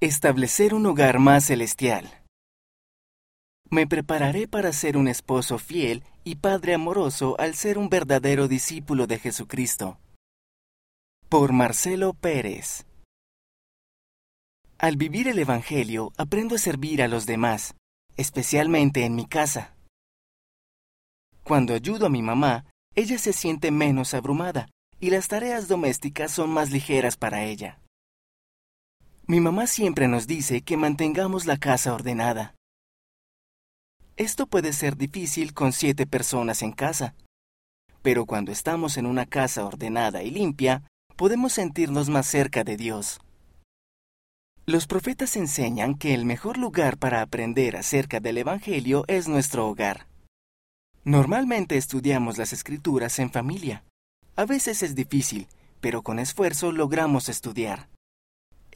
Establecer un hogar más celestial. Me prepararé para ser un esposo fiel y padre amoroso al ser un verdadero discípulo de Jesucristo. Por Marcelo Pérez. Al vivir el Evangelio aprendo a servir a los demás, especialmente en mi casa. Cuando ayudo a mi mamá, ella se siente menos abrumada y las tareas domésticas son más ligeras para ella. Mi mamá siempre nos dice que mantengamos la casa ordenada. Esto puede ser difícil con siete personas en casa, pero cuando estamos en una casa ordenada y limpia, podemos sentirnos más cerca de Dios. Los profetas enseñan que el mejor lugar para aprender acerca del Evangelio es nuestro hogar. Normalmente estudiamos las escrituras en familia. A veces es difícil, pero con esfuerzo logramos estudiar.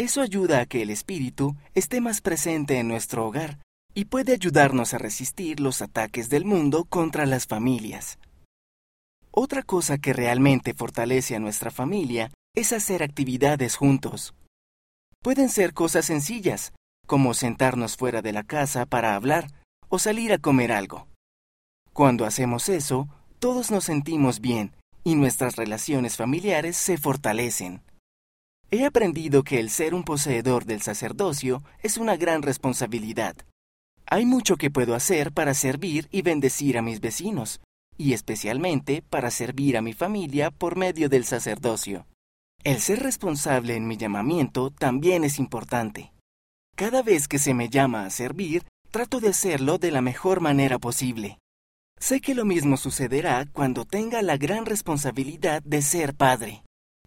Eso ayuda a que el espíritu esté más presente en nuestro hogar y puede ayudarnos a resistir los ataques del mundo contra las familias. Otra cosa que realmente fortalece a nuestra familia es hacer actividades juntos. Pueden ser cosas sencillas, como sentarnos fuera de la casa para hablar o salir a comer algo. Cuando hacemos eso, todos nos sentimos bien y nuestras relaciones familiares se fortalecen. He aprendido que el ser un poseedor del sacerdocio es una gran responsabilidad. Hay mucho que puedo hacer para servir y bendecir a mis vecinos, y especialmente para servir a mi familia por medio del sacerdocio. El ser responsable en mi llamamiento también es importante. Cada vez que se me llama a servir, trato de hacerlo de la mejor manera posible. Sé que lo mismo sucederá cuando tenga la gran responsabilidad de ser padre.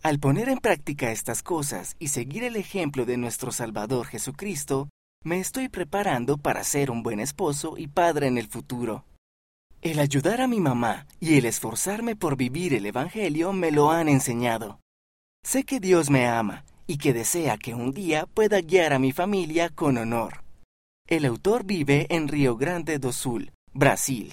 Al poner en práctica estas cosas y seguir el ejemplo de nuestro Salvador Jesucristo, me estoy preparando para ser un buen esposo y padre en el futuro. El ayudar a mi mamá y el esforzarme por vivir el Evangelio me lo han enseñado. Sé que Dios me ama y que desea que un día pueda guiar a mi familia con honor. El autor vive en Río Grande do Sul, Brasil.